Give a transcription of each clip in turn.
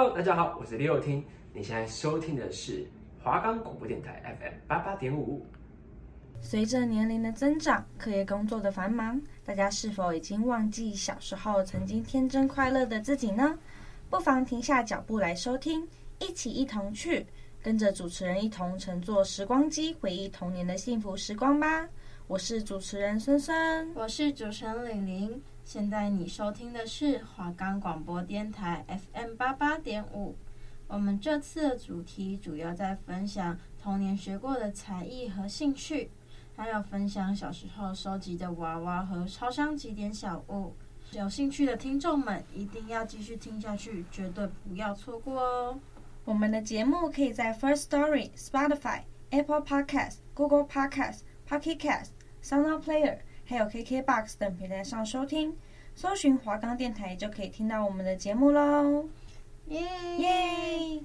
Hello，大家好，我是李友听。你现在收听的是华冈广播电台 FM 八八点五。随着年龄的增长，课业工作的繁忙，大家是否已经忘记小时候曾经天真快乐的自己呢？不妨停下脚步来收听，一起一同去，跟着主持人一同乘坐时光机，回忆童年的幸福时光吧。我是主持人孙孙，我是主持人玲玲。现在你收听的是华冈广播电台 FM 八八点五。我们这次的主题主要在分享童年学过的才艺和兴趣，还有分享小时候收集的娃娃和超商集点小物。有兴趣的听众们一定要继续听下去，绝对不要错过哦。我们的节目可以在 First Story、Spotify、Apple Podcast、Google Podcast、Pocket Cast、Sound Player。还有 KKBOX 等平台上收听，搜寻华冈电台就可以听到我们的节目喽！耶耶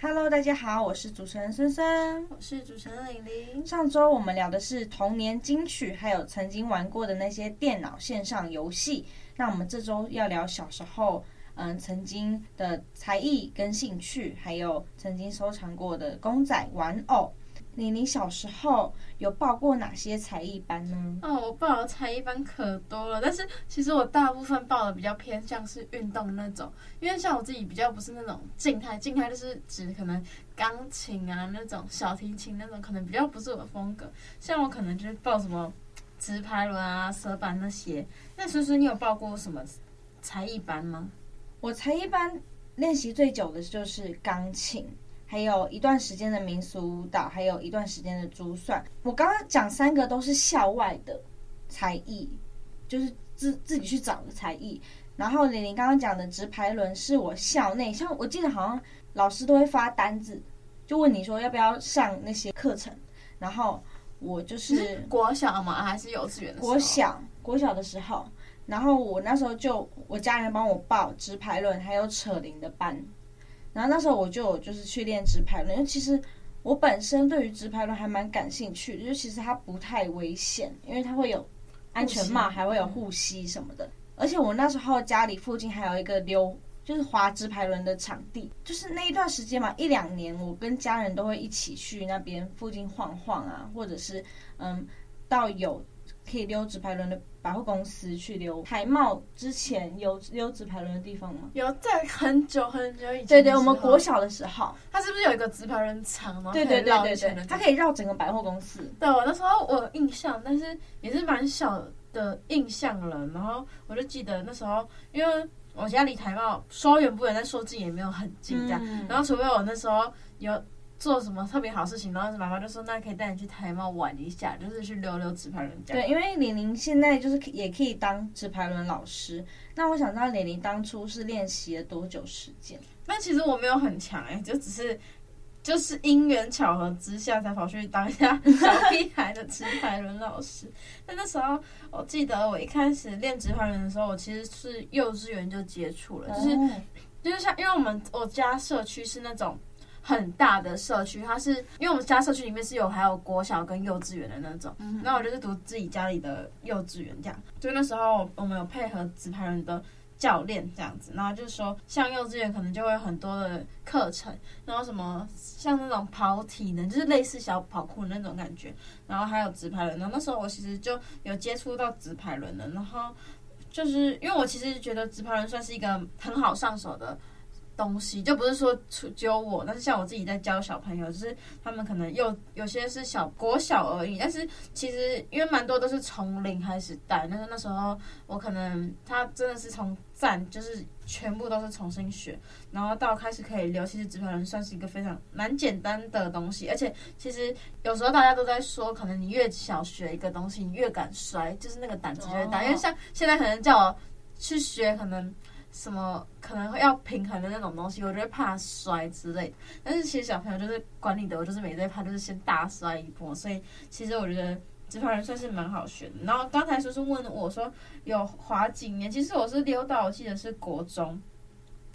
！Hello，大家好，我是主持人孙孙，我是主持人玲玲。上周我们聊的是童年金曲，还有曾经玩过的那些电脑线上游戏。那我们这周要聊小时候，嗯，曾经的才艺跟兴趣，还有曾经收藏过的公仔玩偶。你你小时候有报过哪些才艺班呢？哦，我报的才艺班可多了，但是其实我大部分报的比较偏向是运动那种，因为像我自己比较不是那种静态，静态就是指可能钢琴啊那种小提琴那种，可能比较不是我的风格。像我可能就是报什么直排轮啊、蛇板那些。那叔叔，你有报过什么才艺班吗？我才艺班练习最久的就是钢琴。还有一段时间的民俗舞蹈，还有一段时间的珠算。我刚刚讲三个都是校外的才艺，就是自自己去找的才艺。然后玲玲刚刚讲的直排轮是我校内，像我记得好像老师都会发单子，就问你说要不要上那些课程。然后我就是，是国小嘛？还是幼稚园的时候？国小，国小的时候。然后我那时候就我家人帮我报直排轮还有扯铃的班。然后那时候我就就是去练直排轮，因为其实我本身对于直排轮还蛮感兴趣的，就是其实它不太危险，因为它会有安全帽，还会有护膝什么的。而且我那时候家里附近还有一个溜，就是滑直排轮的场地，就是那一段时间嘛，一两年我跟家人都会一起去那边附近晃晃啊，或者是嗯到有。可以溜直排轮的百货公司去溜台贸，之前有溜纸牌轮的地方吗？有，在很久很久以前。对对，我们国小的时候，它是不是有一个纸牌轮场吗？对对对对对，它可以绕整个百货公司。对，我那时候我有印象，但是也是蛮小的印象了。然后我就记得那时候，因为我家离台贸说远不远，但说近也没有很近这样。嗯、然后除非我那时候有。做什么特别好事情，然后妈妈就说：“那可以带你去台湾玩一下，就是去溜溜直排轮。”对，因为玲玲现在就是也可以当直排轮老师。那我想知道玲玲当初是练习了多久时间？那其实我没有很强哎、欸，就只是就是因缘巧合之下才跑去当一下小屁孩的直排轮老师。但那时候我记得我一开始练直排轮的时候，我其实是幼稚园就接触了，就是、哦、就是像因为我们我家社区是那种。很大的社区，它是因为我们家社区里面是有还有国小跟幼稚园的那种，嗯，那我就是读自己家里的幼稚园这样。就那时候我们有配合直排轮的教练这样子，然后就是说像幼稚园可能就会有很多的课程，然后什么像那种跑体能，就是类似小跑酷的那种感觉，然后还有直排轮。然后那时候我其实就有接触到直排轮的，然后就是因为我其实觉得直排轮算是一个很好上手的。东西就不是说教我，但是像我自己在教小朋友，就是他们可能又有些是小国小而已，但是其实因为蛮多都是从零开始带，但是那时候我可能他真的是从站，就是全部都是重新学，然后到开始可以留，其实直排轮算是一个非常蛮简单的东西，而且其实有时候大家都在说，可能你越小学一个东西，你越敢摔，就是那个胆子越大，因为像现在可能叫我去学，可能。什么可能会要平衡的那种东西，我就会怕摔之类的。但是其实小朋友就是管理的，我就是没在怕，就是先大摔一波。所以其实我觉得直排人算是蛮好学的。然后刚才叔叔问我说有滑几年，其实我是溜到我记得是国中，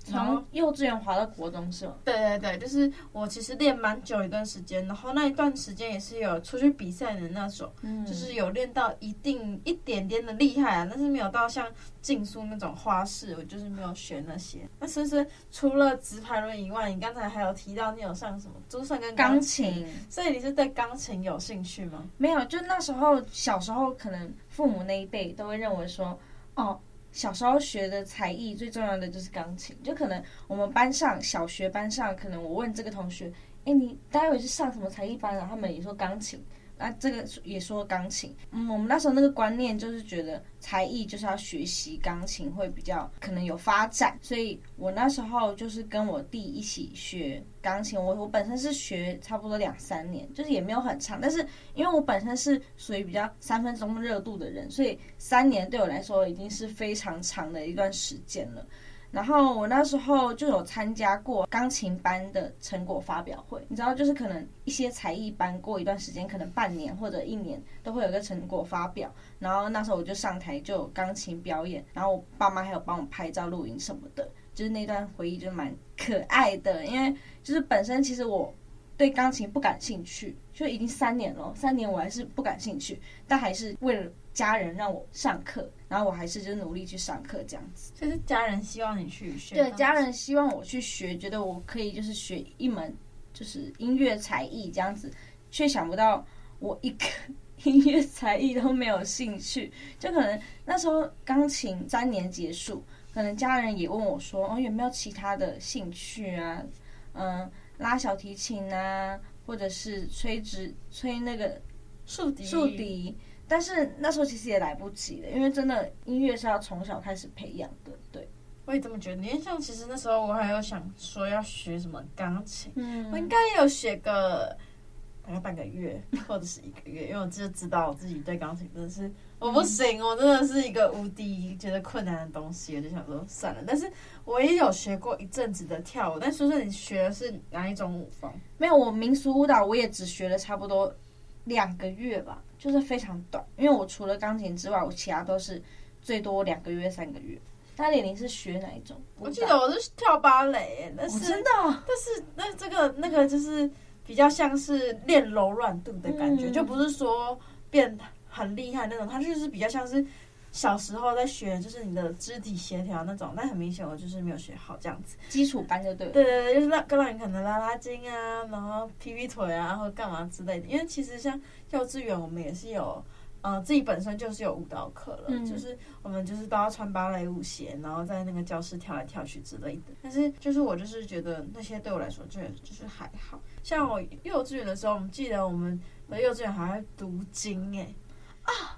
从幼稚园滑到国中是吗？对对对，就是我其实练蛮久一段时间，然后那一段时间也是有出去比赛的那种，嗯、就是有练到一定一点点的厉害啊，但是没有到像竞速那种花式，我就是没有学那些。那是不是除了直排轮以外，你刚才还有提到你有上什么珠算跟钢琴，所以你是对钢琴有兴趣吗？没有，就那时候小时候可能父母那一辈都会认为说，哦。小时候学的才艺最重要的就是钢琴，就可能我们班上小学班上，可能我问这个同学，哎，你待会是上什么才艺班啊？他们也说钢琴。那、啊、这个也说钢琴，嗯，我们那时候那个观念就是觉得才艺就是要学习钢琴会比较可能有发展，所以我那时候就是跟我弟一起学钢琴。我我本身是学差不多两三年，就是也没有很长，但是因为我本身是属于比较三分钟热度的人，所以三年对我来说已经是非常长的一段时间了。然后我那时候就有参加过钢琴班的成果发表会，你知道，就是可能一些才艺班过一段时间，可能半年或者一年都会有一个成果发表。然后那时候我就上台就有钢琴表演，然后我爸妈还有帮我拍照、录影什么的，就是那段回忆就蛮可爱的。因为就是本身其实我对钢琴不感兴趣，就已经三年了，三年我还是不感兴趣，但还是为了家人让我上课。然后我还是就努力去上课这样子，就是家人希望你去学。对，家人希望我去学，觉得我可以就是学一门就是音乐才艺这样子，却想不到我一个音乐才艺都没有兴趣。就可能那时候钢琴三年结束，可能家人也问我说：“哦，有没有其他的兴趣啊？嗯，拉小提琴啊，或者是吹直吹那个竖笛竖笛。”但是那时候其实也来不及了，因为真的音乐是要从小开始培养的。对，我也这么觉得。因为像其实那时候我还有想说要学什么钢琴，嗯，我应该也有学个大概半个月或者是一个月，因为我就知道我自己对钢琴真的是我不行，我真的是一个无敌觉得困难的东西，我就想说算了。但是我也有学过一阵子的跳舞，但说说你学的是哪一种舞风？没有，我民俗舞蹈我也只学了差不多两个月吧。就是非常短，因为我除了钢琴之外，我其他都是最多两个月、三个月。那李玲是学哪一种？我记得我是跳芭蕾，但是、哦、真的，但是那这个那个就是比较像是练柔软度的感觉，嗯、就不是说变很厉害那种，它就是比较像是。小时候在学，就是你的肢体协调那种，但很明显我就是没有学好这样子。基础班就对了。对对对，就是让更让你可能拉拉筋啊，然后劈劈腿啊，或干嘛之类的。因为其实像幼稚园，我们也是有，呃，自己本身就是有舞蹈课了，嗯、就是我们就是都要穿芭蕾舞鞋，然后在那个教室跳来跳去之类的。但是就是我就是觉得那些对我来说就就是还好。像我幼稚园的时候，我们记得我们的幼稚园还会读经哎啊。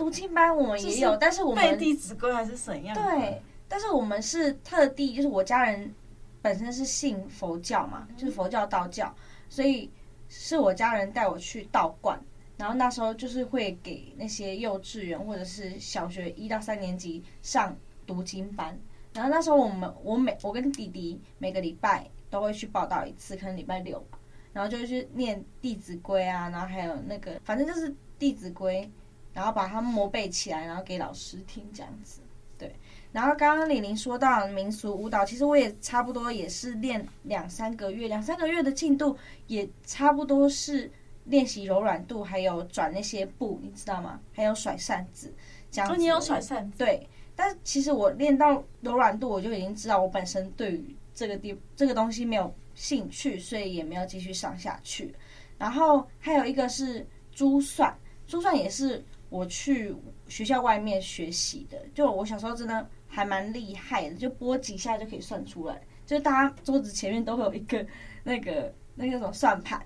读经班我们也有，但是我们背《弟子规》还是怎样？对，但是我们是特地，就是我家人本身是信佛教嘛，嗯、就是佛教道教，所以是我家人带我去道观，然后那时候就是会给那些幼稚园或者是小学一到三年级上读经班，然后那时候我们我每我跟弟弟每个礼拜都会去报道一次，可能礼拜六吧，然后就去念《弟子规》啊，然后还有那个反正就是《弟子规》。然后把它默背起来，然后给老师听这样子，对。然后刚刚李玲说到民俗舞蹈，其实我也差不多也是练两三个月，两三个月的进度也差不多是练习柔软度，还有转那些步，你知道吗？还有甩扇子这样子。哦，你有甩扇子？对。但其实我练到柔软度，我就已经知道我本身对于这个地这个东西没有兴趣，所以也没有继续上下去。然后还有一个是珠算，珠算也是。我去学校外面学习的，就我小时候真的还蛮厉害的，就拨几下就可以算出来。就大家桌子前面都会有一个那个 那个什么算盘，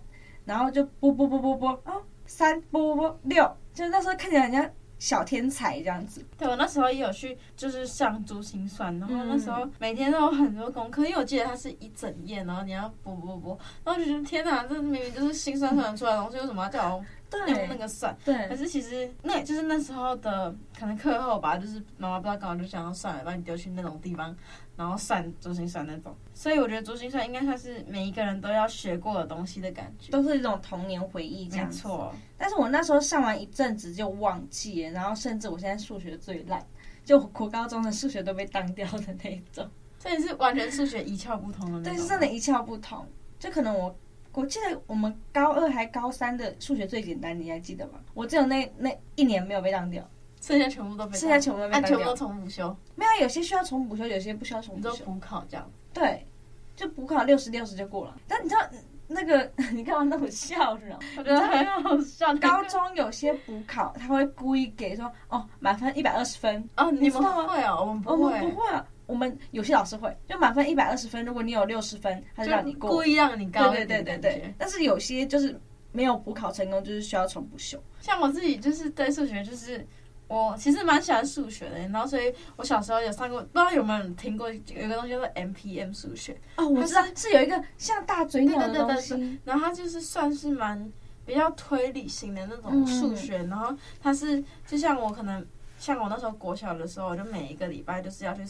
然后就拨拨拨拨拨啊，三拨拨拨六，就那时候看起来很像小天才这样子。对，我那时候也有去，就是上珠心算，然后那时候每天都有很多功课，因为我记得它是一整页，然后你要拨拨拨，然后就觉得天哪，这明明就是心算算得出来的东西，为什么要叫我？用那个算，对，可是其实那就是那时候的可能课后吧，就是妈妈不知道干嘛就想要算了，把你丢去那种地方，然后算珠心算那种。所以我觉得珠心算应该算是每一个人都要学过的东西的感觉，都是一种童年回忆这样。没错，但是我那时候上完一阵子就忘记了，然后甚至我现在数学最烂，就国高中的数学都被当掉的那种。所以是完全数学一窍不通的那种。对，是真的，一窍不通。就可能我我记得我们高二还高三的数学最简单，你还记得吗？我只有那那一年没有被当掉，剩下全部都被，剩下全部都被当掉，全部都重补修。没有，有些需要重补修，有些不需要重补修。补考这样。对，就补考六十六十就过了。但你知道那个 你干嘛那么笑是吗？我觉得很好笑。高中有些补考他会故意给说哦满分一百二十分哦，你们会哦，我们不会，我们不会。我们有些老师会，就满分一百二十分，如果你有六十分，他就让你过，故意让你高。对对对对对。但是有些就是没有补考成功，就是需要重补修。像我自己就是对数学，就是我其实蛮喜欢数学的，然后所以我小时候有上过，不知道有没有人听过有一个东西叫做 MPM 数学。哦，我知道是，是有一个像大嘴鸟的东西，然后它就是算是蛮比较推理型的那种数学，嗯、然后它是就像我可能像我那时候国小的时候，我就每一个礼拜就是要去。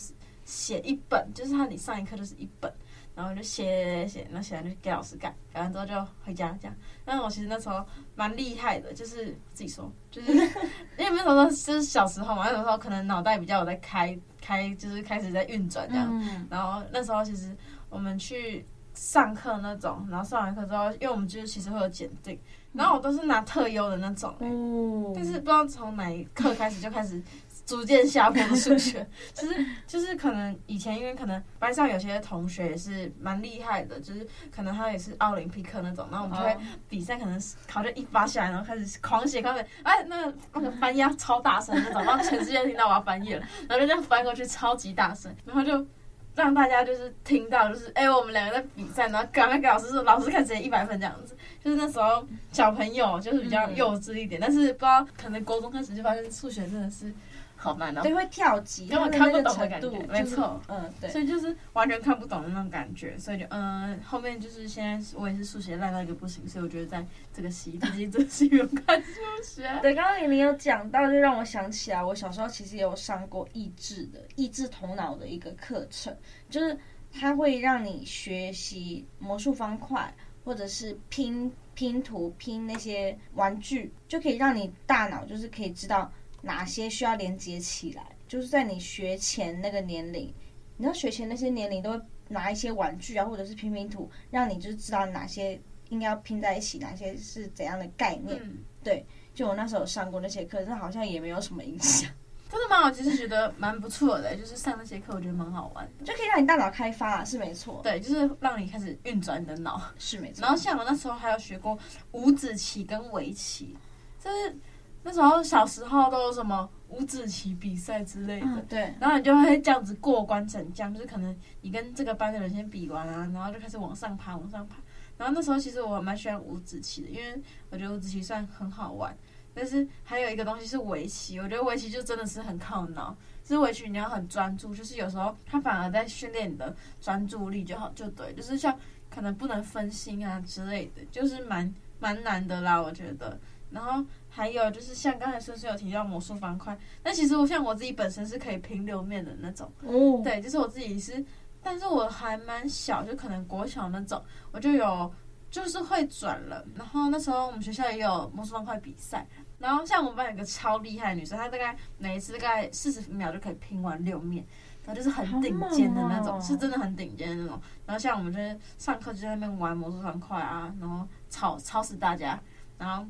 写一本，就是他，你上一课就是一本，然后就写写，然后写完就给老师改，改完之后就回家这样。但是我其实那时候蛮厉害的，就是自己说，就是因为那时候就是小时候嘛，那时候可能脑袋比较有在开开，就是开始在运转这样。嗯、然后那时候其实我们去上课那种，然后上完课之后，因为我们就是其实会有检定，然后我都是拿特优的那种、欸，嗯、但是不知道从哪一刻开始就开始。逐渐下坡的数学，就是就是可能以前因为可能班上有些同学也是蛮厉害的，就是可能他也是奥林匹克那种，然后我们就会比赛，可能考卷一发下来，然后开始狂写，开始哎那个那个翻页超大声那种，然后全世界听到我要翻页了，然后就这样翻过去超级大声，然后就让大家就是听到就是哎我们两个在比赛，然后赶快给老师说老师看谁一百分这样子，就是那时候小朋友就是比较幼稚一点，但是不知道可能高中开始就发现数学真的是。好慢哦，对，会跳级，根本看不懂的感觉，没错，嗯，对，所以就是完全看不懂的那种感觉，所以就嗯，后面就是现在我也是数学烂到一个不行，所以我觉得在这个系，毕竟这个系有看数学。对，刚刚玲玲有讲到，就让我想起来，我小时候其实也有上过益智的益智头脑的一个课程，就是它会让你学习魔术方块，或者是拼拼图、拼那些玩具，就可以让你大脑就是可以知道。哪些需要连接起来？就是在你学前那个年龄，你知道学前那些年龄都会拿一些玩具啊，或者是拼拼图，让你就是知道哪些应该要拼在一起，哪些是怎样的概念。嗯、对，就我那时候上过那些课，但好像也没有什么影响。真的吗？我其实觉得蛮不错的，就是上那些课，我觉得蛮好玩的，就可以让你大脑开发啊，是没错。对，就是让你开始运转你的脑，是没错。然后像我那时候还有学过五子棋跟围棋，就是。那时候小时候都有什么五子棋比赛之类的，嗯、对，然后你就会这样子过关斩将，就是可能你跟这个班的人先比完啊，然后就开始往上爬，往上爬。然后那时候其实我蛮喜欢五子棋的，因为我觉得五子棋算很好玩。但是还有一个东西是围棋，我觉得围棋就真的是很靠脑，就是围棋你要很专注，就是有时候它反而在训练你的专注力就好，就对，就是像可能不能分心啊之类的，就是蛮蛮难的啦，我觉得。然后还有就是像刚才孙孙有提到魔术方块，但其实我像我自己本身是可以拼六面的那种，哦，对，就是我自己是，但是我还蛮小，就可能国小那种，我就有就是会转了。然后那时候我们学校也有魔术方块比赛，然后像我们班有个超厉害的女生，她大概每一次大概四十秒就可以拼完六面，然后就是很顶尖的那种，是真的很顶尖的那种。然后像我们就是上课就在那边玩魔术方块啊，然后吵吵死大家，然后。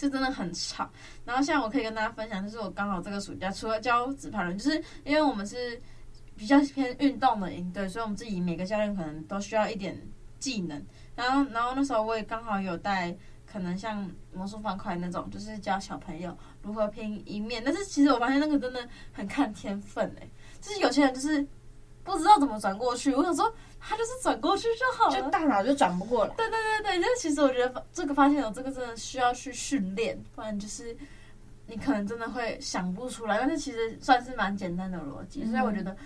就真的很吵，然后现在我可以跟大家分享，就是我刚好这个暑假除了教纸牌人，就是因为我们是比较偏运动的营队，所以我们自己每个教练可能都需要一点技能。然后，然后那时候我也刚好有带，可能像魔术方块那种，就是教小朋友如何拼一面。但是其实我发现那个真的很看天分诶、就是有些人就是不知道怎么转过去。我想说。他就是转过去就好了，就大脑就转不过来。对对对对，就其实我觉得这个发现有这个真的需要去训练，不然就是你可能真的会想不出来。但是其实算是蛮简单的逻辑，嗯、所以我觉得，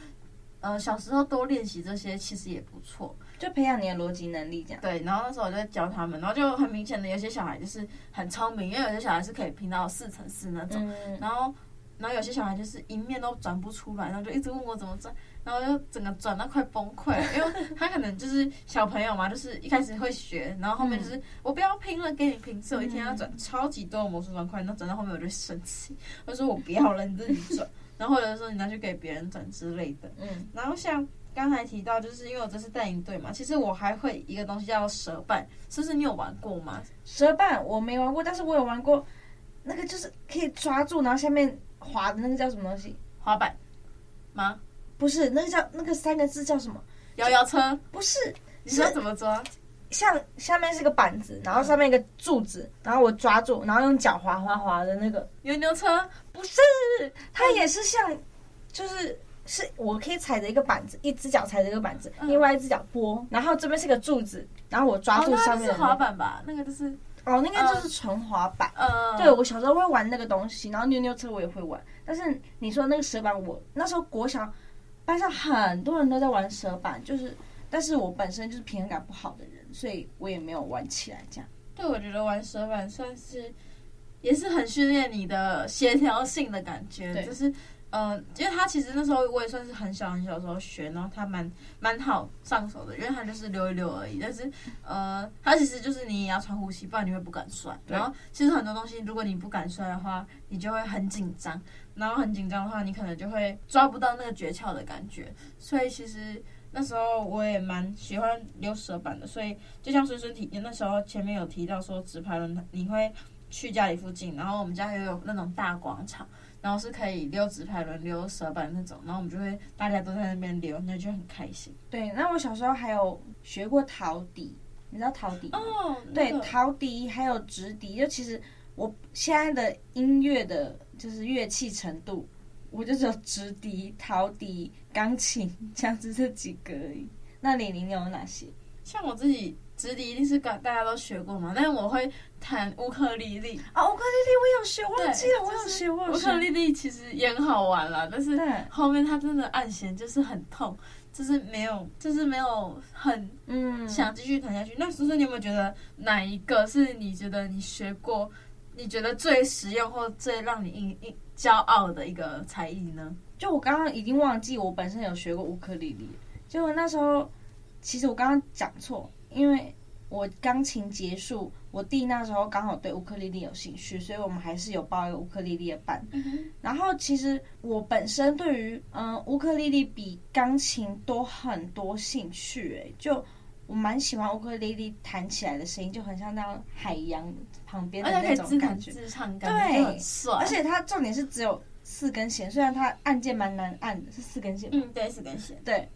呃，小时候多练习这些其实也不错，就培养你的逻辑能力这样。对，然后那时候我就在教他们，然后就很明显的有些小孩就是很聪明，因为有些小孩是可以拼到四乘四那种，嗯、然后然后有些小孩就是一面都转不出来，然后就一直问我怎么转。然后就整个转到快崩溃了，因为他可能就是小朋友嘛，就是一开始会学，然后后面就是我不要拼了，给你拼。所以我一天要转超级多的魔术方块，然后转到后面我就生气，我说我不要了，你自己转。然后或者说你拿去给别人转之类的。嗯。然后像刚才提到，就是因为我这是带营队嘛，其实我还会一个东西叫蛇板，是不是你有玩过吗？蛇板我没玩过，但是我有玩过，那个就是可以抓住，然后下面滑的那个叫什么东西？滑板吗？不是，那个叫那个三个字叫什么？摇摇车？不是，你说怎么抓？像下面是个板子，然后上面一个柱子，然后我抓住，然后用脚滑滑滑的那个牛牛车？不是，它也是像，就是是我可以踩着一个板子，一只脚踩着一个板子，另外一只脚拨，然后这边是个柱子，然后我抓住上面。是滑板吧？那个就是哦，那个就是纯滑板。嗯，对，我小时候会玩那个东西，然后扭扭车我也会玩，但是你说那个蛇板，我那时候国小班上很多人都在玩蛇板，就是。但是我本身就是平衡感不好的人，所以我也没有玩起来。这样，对，我觉得玩蛇板算是也是很训练你的协调性的感觉。就是，呃，因为它其实那时候我也算是很小很小的时候学，然后它蛮蛮好上手的，因为它就是溜一溜而已。但是，呃，它其实就是你也要穿呼吸，不然你会不敢摔。然后，其实很多东西，如果你不敢摔的话，你就会很紧张。然后很紧张的话，你可能就会抓不到那个诀窍的感觉。所以其实。那时候我也蛮喜欢溜蛇板的，所以就像孙孙提，那时候前面有提到说直排轮，你会去家里附近，然后我们家也有那种大广场，然后是可以溜直排轮、溜蛇板那种，然后我们就会大家都在那边溜，那就很开心。对，那我小时候还有学过陶笛，你知道陶笛吗？哦，对，陶笛还有直笛，就其实我现在的音乐的就是乐器程度。我就只有直笛、陶笛、钢琴这样子这几个而已。那李玲有哪些？像我自己直笛一定是大大家都学过嘛，但是我会弹乌克丽丽啊，乌克丽丽我有学，忘记了我有学。乌克丽丽其实也很好玩啦，但是后面它真的按弦就是很痛，就是没有，就是没有很嗯想继续弹下去。嗯、那叔叔，你有没有觉得哪一个是你觉得你学过，你觉得最实用或最让你印印？骄傲的一个才艺呢？就我刚刚已经忘记我本身有学过乌克丽丽，就那时候其实我刚刚讲错，因为我钢琴结束，我弟那时候刚好对乌克丽丽有兴趣，所以我们还是有报一个乌克丽丽的班。嗯、然后其实我本身对于嗯乌克丽丽比钢琴多很多兴趣，哎，就。我蛮喜欢乌克丽丽弹起来的声音，就很像那样海洋旁边的那种感觉，自唱感对，而且它重点是只有四根弦，虽然它按键蛮难按的，是四根弦。嗯，对，四根弦。对，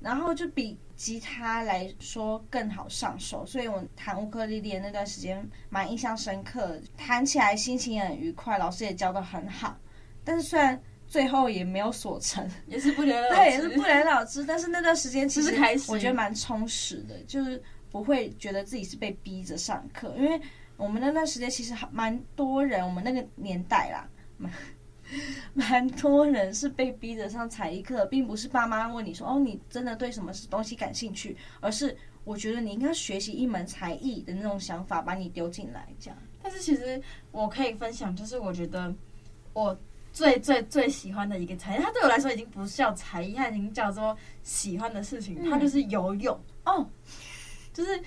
然后就比吉他来说更好上手，所以我弹乌克丽丽的那段时间蛮印象深刻，弹起来心情也很愉快，老师也教的很好。但是虽然。最后也没有所成，也是不了了之。对，也是不了了之。但是那段时间其实我觉得蛮充实的，就是不会觉得自己是被逼着上课，因为我们那段时间其实蛮多人，我们那个年代啦，蛮 蛮多人是被逼着上才艺课，并不是爸妈问你说哦，你真的对什么东西感兴趣，而是我觉得你应该学习一门才艺的那种想法，把你丢进来这样。但是其实我可以分享，就是我觉得我。最最最喜欢的一个才艺，它对我来说已经不是叫才艺，它已经叫做喜欢的事情。它就是游泳哦，就是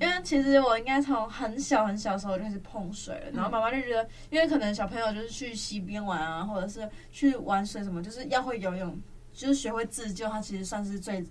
因为其实我应该从很小很小的时候就开始碰水了，然后妈妈就觉得，因为可能小朋友就是去溪边玩啊，或者是去玩水什么，就是要会游泳，就是学会自救，它其实算是最。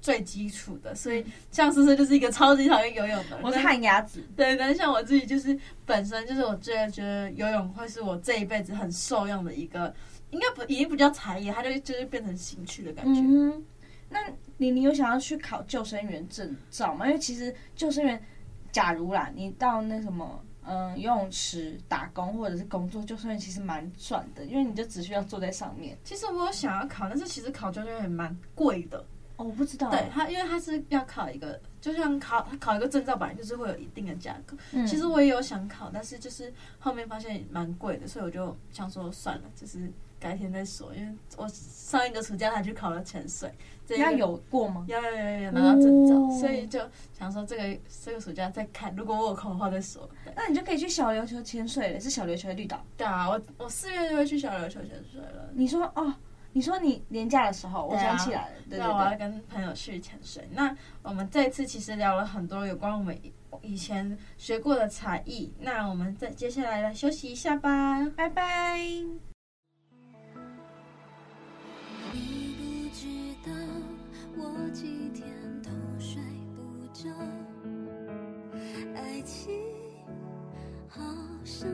最基础的，所以像思思就是一个超级讨厌游泳的人。我是旱鸭子。对，但是像我自己就是本身就是我觉得觉得游泳会是我这一辈子很受用的一个，应该不已经不叫才艺，它就就是变成兴趣的感觉。嗯，那你你有想要去考救生员证照吗？因为其实救生员，假如啦，你到那什么嗯游泳池打工或者是工作，救生员其实蛮赚的，因为你就只需要坐在上面。其实我有想要考，但是其实考救生员也蛮贵的。哦，我不知道。对他，因为他是要考一个，就像考考一个证照，本来就是会有一定的价格。嗯。其实我也有想考，但是就是后面发现蛮贵的，所以我就想说算了，就是改天再说。因为我上一个暑假还去考了潜水，这个有过吗？有有有有拿到证照，哦、所以就想说这个这个暑假再看，如果我有空的话再说。那你就可以去小琉球潜水了，是小琉球的绿岛。对啊，我我四月就会去小琉球潜水了。你说哦。你说你年假的时候，我想起来了，对，啊、对对对，那我要跟朋友去潜水。那我们这次其实聊了很多有关我们以前学过的才艺。那我们再接下来来休息一下吧，拜拜。过几天都睡不着。爱情好像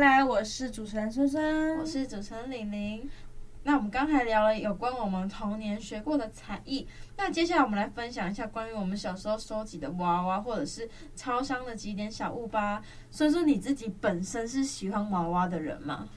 来，我是主持人孙孙，我是主持人玲玲。那我们刚才聊了有关我们童年学过的才艺，那接下来我们来分享一下关于我们小时候收集的娃娃或者是超商的几点小物吧。孙孙，你自己本身是喜欢娃娃的人吗？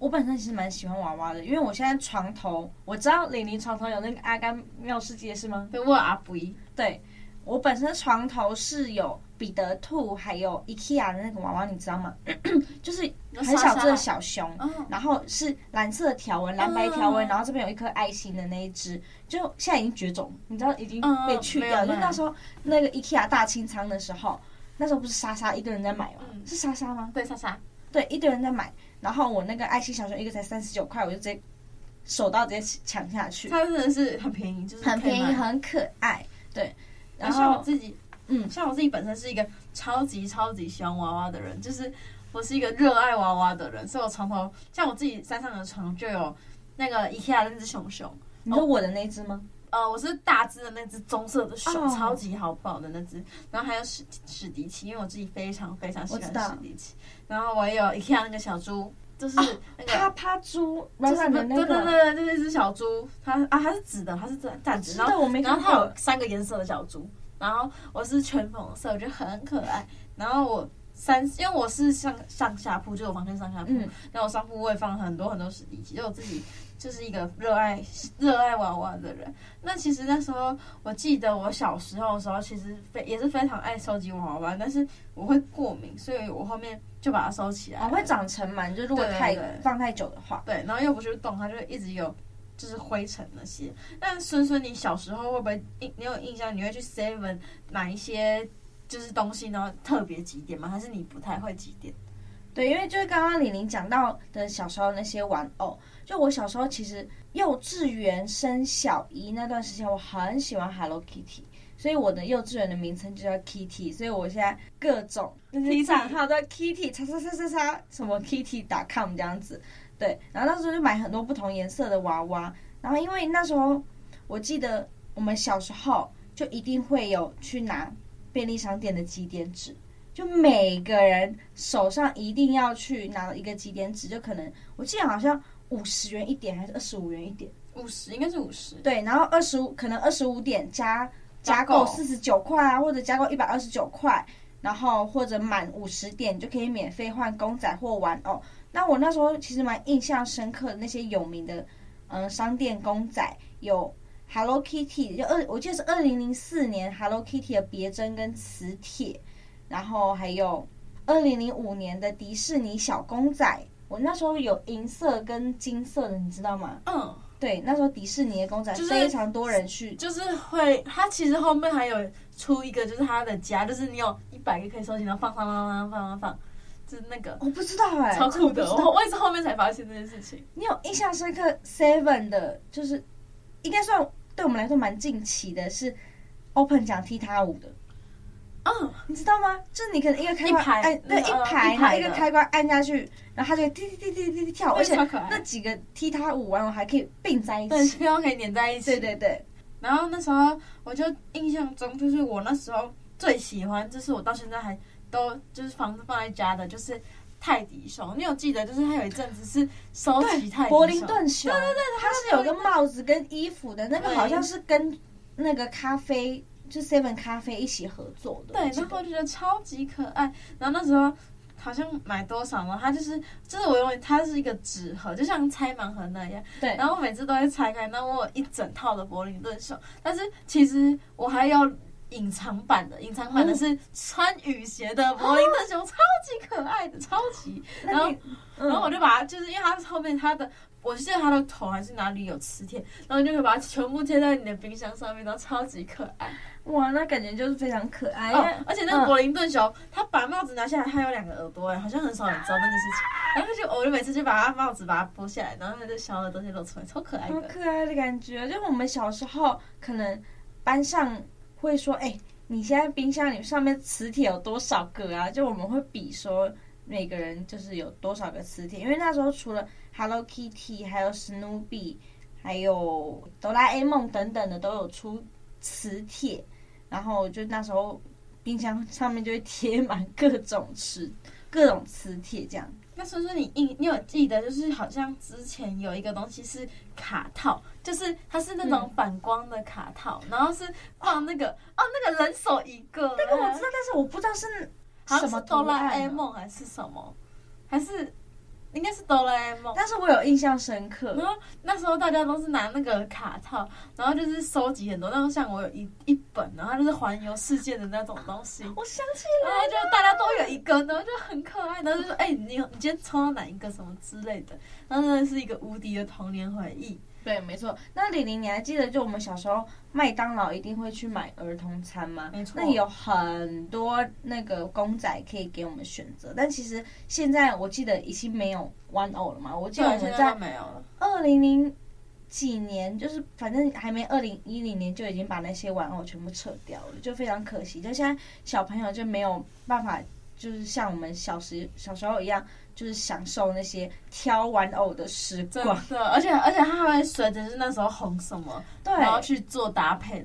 我本身其实蛮喜欢娃娃的，因为我现在床头，我知道李玲床头有那个阿甘妙世界是吗？对，我有阿布依。对，我本身床头是有彼得兔，还有 IKEA 的那个娃娃，你知道吗？就是很小只的小熊，嗯然后是蓝色的条纹，蓝白条纹，嗯然后这边有一颗爱心的那一只，就现在已经绝种，你知道已经嗯被去掉。就那时候那个 IKEA 大清仓的时候，那时候不是莎莎一堆人在买吗？嗯是莎莎吗？对，莎莎。对，一堆人在买，然后我那个爱心小熊一个才三十九块，我就直接手到直接抢下去，它真的是很便宜，就是很便宜，很可爱。对，然然后像我自己，嗯，像我自己本身是一个超级超级喜欢娃娃的人，就是我是一个热爱娃娃的人，所以我床头像我自己山上的床就有那个 IKEA 的那只熊熊，你说我的那只吗？呃，我是大只的那只棕色的熊哦超级好抱的那只，然后还有史史迪奇，因为我自己非常非常喜欢史迪奇，然后我也有 IKEA 那个小猪，就是那个。趴趴猪，软就是软的那对对个。对，就是一只小猪，它啊它是紫的，它是站站直，然后，我没然后它有。三个颜色的小猪，然后我是全粉红色，我觉得很可爱。然后我三，因为我是上上下铺，就是我房间上下铺，嗯然后我上铺我也放很多很多史迪奇，就我自己就是一个热爱热爱娃娃的人。那其实那时候我记得我小时候的时候，其实非也是非常爱收集娃娃，但是我会过敏，所以我后面就把它收起来。哦，会长尘螨，就如果太放太久的话。对，然后又不去动，它就一直有就是灰尘那些。那孙孙，你小时候会不会印？你有印象？你会去 Seven 买一些就是东西，然后特别几点吗？还是你不太会几点？对，因为就是刚刚李玲讲到的小时候那些玩偶，就我小时候其实幼稚园升小一那段时间，我很喜欢 Hello Kitty，所以我的幼稚园的名称就叫 Kitty，所以我现在各种那些账号都叫 Kitty 叉叉叉叉叉什么 Kitty.com 这样子。对，然后那时候就买很多不同颜色的娃娃，然后因为那时候我记得我们小时候就一定会有去拿便利商店的几点纸。就每个人手上一定要去拿一个几点纸，就可能我记得好像五十元一点还是二十五元一点，五十应该是五十。对，然后二十五可能二十五点加加加购购四十九块啊，或者加购一百二十九块，然后或者满五十点就可以免费换公仔或玩偶。那我那时候其实蛮印象深刻的那些有名的嗯、呃商店公仔有 Hello Kitty，就二我记得是二零零四年 Hello Kitty 的别针跟磁铁。然后还有二零零五年的迪士尼小公仔，我那时候有银色跟金色的，你知道吗？嗯，对，那时候迪士尼的公仔就是非常多人去，就是会，它其实后面还有出一个，就是它的家，就是你有一百个可以收集，然后放放放放放放放，就是那个我不知道哎、超酷的。我也是后面才发现这件事情。你有印象深刻 Seven 的，就是应该算对我们来说蛮近期的，是 Open 讲踢踏舞的。嗯，你知道吗？就是你可能一个开关按，对，嗯呃一排，然后一个开关按下去，然后它就会踢踢踢踢踢踢跳，而且那几个踢踏舞完，我还可以并在一对，起。希望可以粘在一起。对对对，然后那时候我就印象中，就是我那时候最喜欢，就是我到现在还都就是房子放在家的，就是泰迪熊。你有记得，就是它有一阵子是收集泰迪林顿熊，对对对，它是有个帽子跟衣服的，那个好像是跟那个咖啡，就 Seven 咖啡一起合作的。对，然后我就觉得超级可爱。然后那时候。好像买多少呢？它就是，就是我认为它是一个纸盒，就像拆盲盒那样。对。然后我每次都会拆开，那我有一整套的柏林顿熊。但是其实我还有隐藏版的，隐藏版的是穿雨鞋的柏林顿熊，超级可爱的，超级。然后，然后我就把它，就是因为它后面它的。我记得它的头还是哪里有磁铁，然后你就可以把它全部贴在你的冰箱上面，然后超级可爱。哇，那感觉就是非常可爱。哦，而且那个柏林顿熊，它把帽子拿下来，它有两个耳朵，哎，好像很少人知道那件事情。然后就我就每次就把它帽子把它剥下来，然后它的小耳朵就露出来，超可爱的。好可爱的感觉，就我们小时候可能班上会说，哎，你现在冰箱里上面磁铁有多少个啊？就我们会比说每个人就是有多少个磁铁，因为那时候除了 Hello Kitty，还有史努比，还有哆啦 A 梦等等的都有出磁铁，然后就那时候冰箱上面就会贴满各种磁各种磁铁这样。那说说你印，你有记得就是好像之前有一个东西是卡套，就是它是那种反光的卡套，嗯、然后是放那个哦，哦那个人手一个，那个我知道，但是我不知道是什么哆啦 A 梦还是什么，还是。应该是哆啦 A 梦，但是我有印象深刻。然后那时候大家都是拿那个卡套，然后就是收集很多。那种像我有一一本，然后就是环游世界的那种东西。我想起来，然后就大家都有一个，然后就很可爱。然后就说：“哎、欸，你你今天抽到哪一个什么之类的？”然后真的是一个无敌的童年回忆。对，没错。那李玲，你还记得就我们小时候麦当劳一定会去买儿童餐吗？没错。那有很多那个公仔可以给我们选择，但其实现在我记得已经没有玩偶了嘛。我记得我们在二零零几年，就是反正还没二零一零年就已经把那些玩偶全部撤掉了，就非常可惜。就现在小朋友就没有办法，就是像我们小时小时候一样。就是享受那些挑玩偶的时光，对，而且而且他还会随着是那时候红什么，对，然后去做搭配。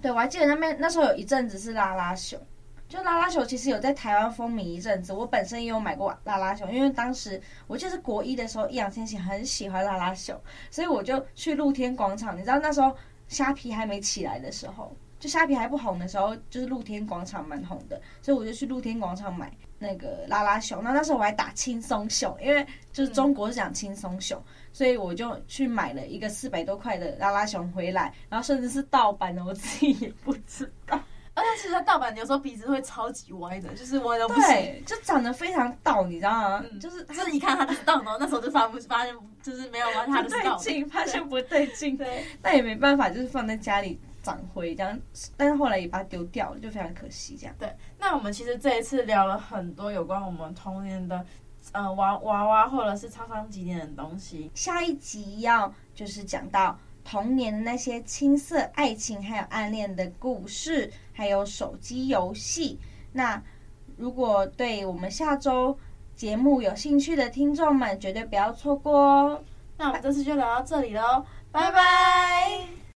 对，我还记得那边那时候有一阵子是拉拉熊，就拉拉熊其实有在台湾风靡一阵子。我本身也有买过拉拉熊，因为当时我记得是国一的时候，易烊千玺很喜欢拉拉熊，所以我就去露天广场。你知道那时候虾皮还没起来的时候，就虾皮还不红的时候，就是露天广场蛮红的，所以我就去露天广场买。那个拉拉熊，那那时候我还打轻松熊，因为就是中国是讲轻松熊，嗯，所以我就去买了一个四百多块的拉拉熊回来，然后甚至是盗版的，我自己也不知道。而且其实它盗版有时候鼻子会超级歪的，就是歪的不行，对，就长得非常倒，你知道吗？嗯、就是就是一看它就是盗的，那时候就发不发现就是没有玩它的不对劲，发现不对劲，对，那也没办法，就是放在家里。长灰这样，但是后来也把它丢掉了，就非常可惜这样。对，那我们其实这一次聊了很多有关我们童年的，呃，娃娃娃或者是超商几点的东西。下一集要就是讲到童年的那些青涩爱情，还有暗恋的故事，还有手机游戏。那如果对我们下周节目有兴趣的听众们，绝对不要错过哦。那我们这次就聊到这里喽，拜拜。